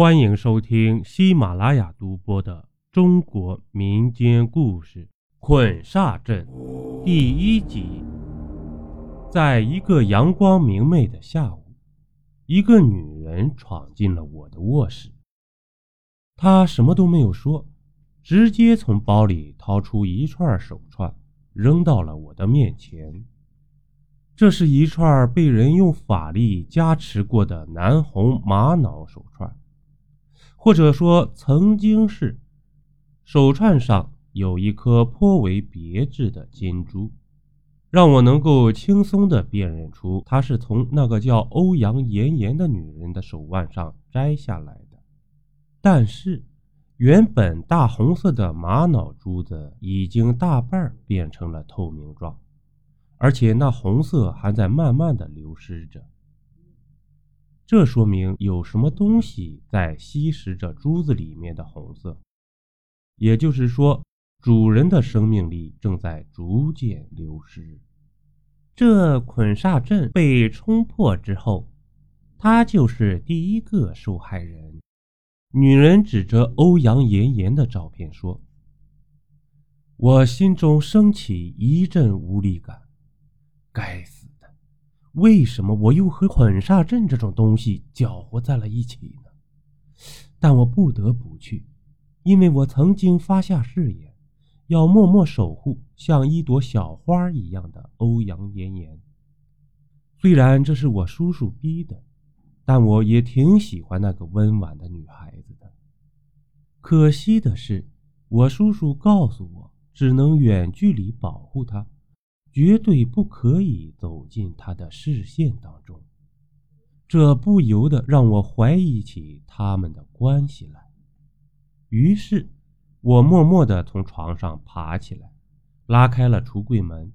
欢迎收听喜马拉雅独播的中国民间故事《捆煞阵》第一集。在一个阳光明媚的下午，一个女人闯进了我的卧室。她什么都没有说，直接从包里掏出一串手串，扔到了我的面前。这是一串被人用法力加持过的南红玛瑙手串。或者说曾经是，手串上有一颗颇为别致的金珠，让我能够轻松地辨认出它是从那个叫欧阳妍妍的女人的手腕上摘下来的。但是，原本大红色的玛瑙珠子已经大半变成了透明状，而且那红色还在慢慢的流失着。这说明有什么东西在吸食着珠子里面的红色，也就是说，主人的生命力正在逐渐流失。这捆煞阵被冲破之后，他就是第一个受害人。女人指着欧阳妍妍的照片说：“我心中升起一阵无力感，该死！”为什么我又和捆煞阵这种东西搅和在了一起呢？但我不得不去，因为我曾经发下誓言，要默默守护像一朵小花一样的欧阳妍妍。虽然这是我叔叔逼的，但我也挺喜欢那个温婉的女孩子的。可惜的是，我叔叔告诉我，只能远距离保护她。绝对不可以走进他的视线当中，这不由得让我怀疑起他们的关系来。于是，我默默地从床上爬起来，拉开了橱柜门。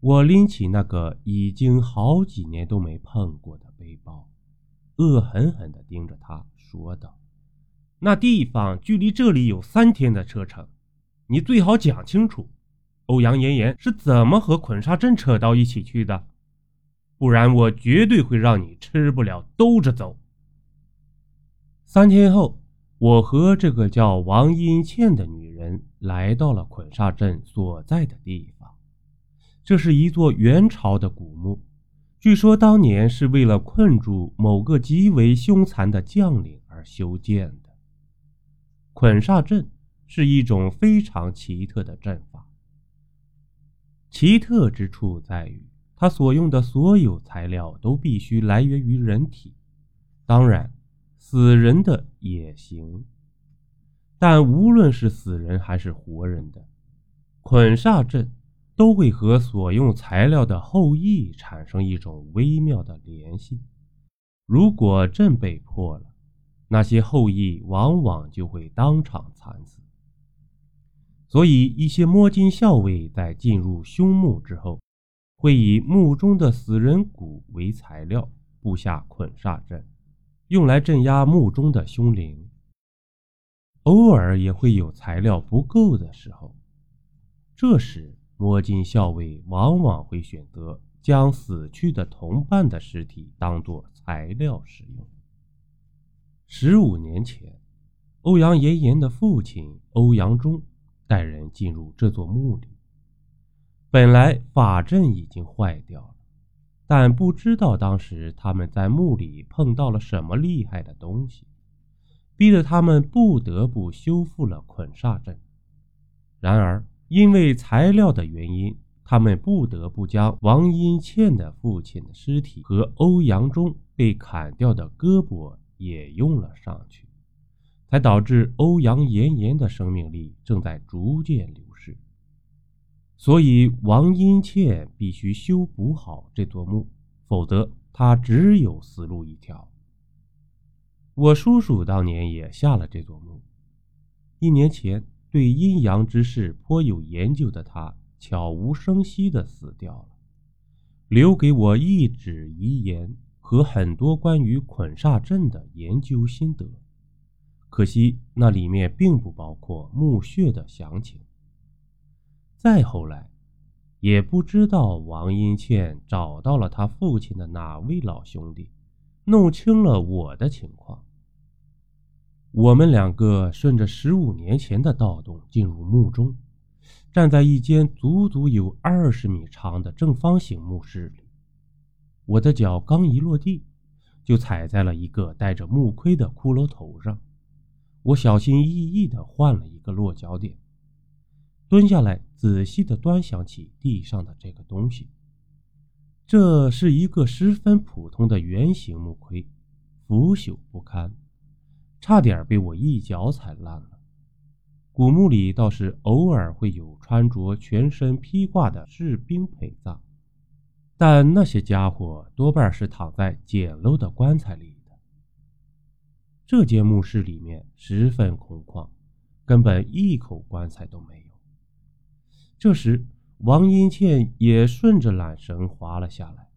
我拎起那个已经好几年都没碰过的背包，恶狠狠地盯着他说道：“那地方距离这里有三天的车程，你最好讲清楚。”欧阳妍妍是怎么和捆煞阵扯到一起去的？不然我绝对会让你吃不了兜着走。三天后，我和这个叫王英倩的女人来到了捆煞阵所在的地方。这是一座元朝的古墓，据说当年是为了困住某个极为凶残的将领而修建的。捆煞阵是一种非常奇特的阵法。奇特之处在于，它所用的所有材料都必须来源于人体，当然，死人的也行。但无论是死人还是活人的捆煞阵，都会和所用材料的后裔产生一种微妙的联系。如果阵被破了，那些后裔往往就会当场惨死。所以，一些摸金校尉在进入凶墓之后，会以墓中的死人骨为材料，布下捆煞阵，用来镇压墓中的凶灵。偶尔也会有材料不够的时候，这时摸金校尉往往会选择将死去的同伴的尸体当作材料使用。十五年前，欧阳妍妍的父亲欧阳中。带人进入这座墓里，本来法阵已经坏掉了，但不知道当时他们在墓里碰到了什么厉害的东西，逼得他们不得不修复了捆煞阵。然而因为材料的原因，他们不得不将王英倩的父亲的尸体和欧阳中被砍掉的胳膊也用了上去。才导致欧阳妍妍的生命力正在逐渐流失，所以王英倩必须修补好这座墓，否则她只有死路一条。我叔叔当年也下了这座墓，一年前对阴阳之事颇有研究的他，悄无声息地死掉了，留给我一纸遗言和很多关于捆煞阵的研究心得。可惜那里面并不包括墓穴的详情。再后来，也不知道王英倩找到了他父亲的哪位老兄弟，弄清了我的情况，我们两个顺着十五年前的盗洞进入墓中，站在一间足足有二十米长的正方形墓室里。我的脚刚一落地，就踩在了一个带着木盔的骷髅头上。我小心翼翼地换了一个落脚点，蹲下来仔细地端详起地上的这个东西。这是一个十分普通的圆形木盔，腐朽不堪。差点被我一脚踩烂了。古墓里倒是偶尔会有穿着全身披挂的士兵陪葬，但那些家伙多半是躺在简陋的棺材里。这间墓室里面十分空旷，根本一口棺材都没有。这时，王英倩也顺着缆绳滑了下来，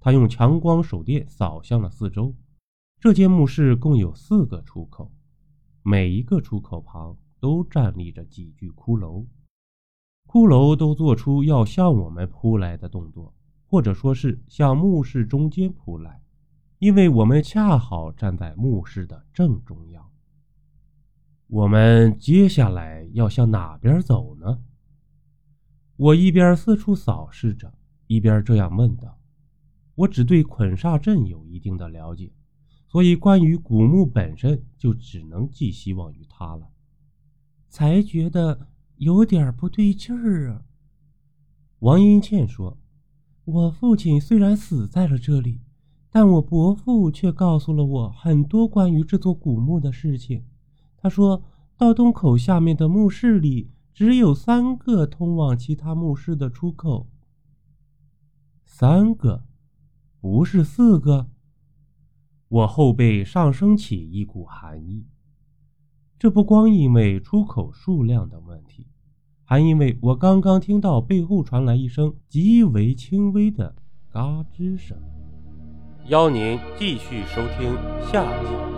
她用强光手电扫向了四周。这间墓室共有四个出口，每一个出口旁都站立着几具骷髅，骷髅都做出要向我们扑来的动作，或者说是向墓室中间扑来，因为我们恰好站在墓室的正中央。我们接下来要向哪边走呢？我一边四处扫视着，一边这样问道。我只对捆煞阵有一定的了解。所以，关于古墓本身，就只能寄希望于他了。才觉得有点不对劲儿啊。王英倩说：“我父亲虽然死在了这里，但我伯父却告诉了我很多关于这座古墓的事情。他说，盗洞口下面的墓室里只有三个通往其他墓室的出口。三个，不是四个。”我后背上升起一股寒意，这不光因为出口数量的问题，还因为我刚刚听到背后传来一声极为轻微的嘎吱声。邀您继续收听下集。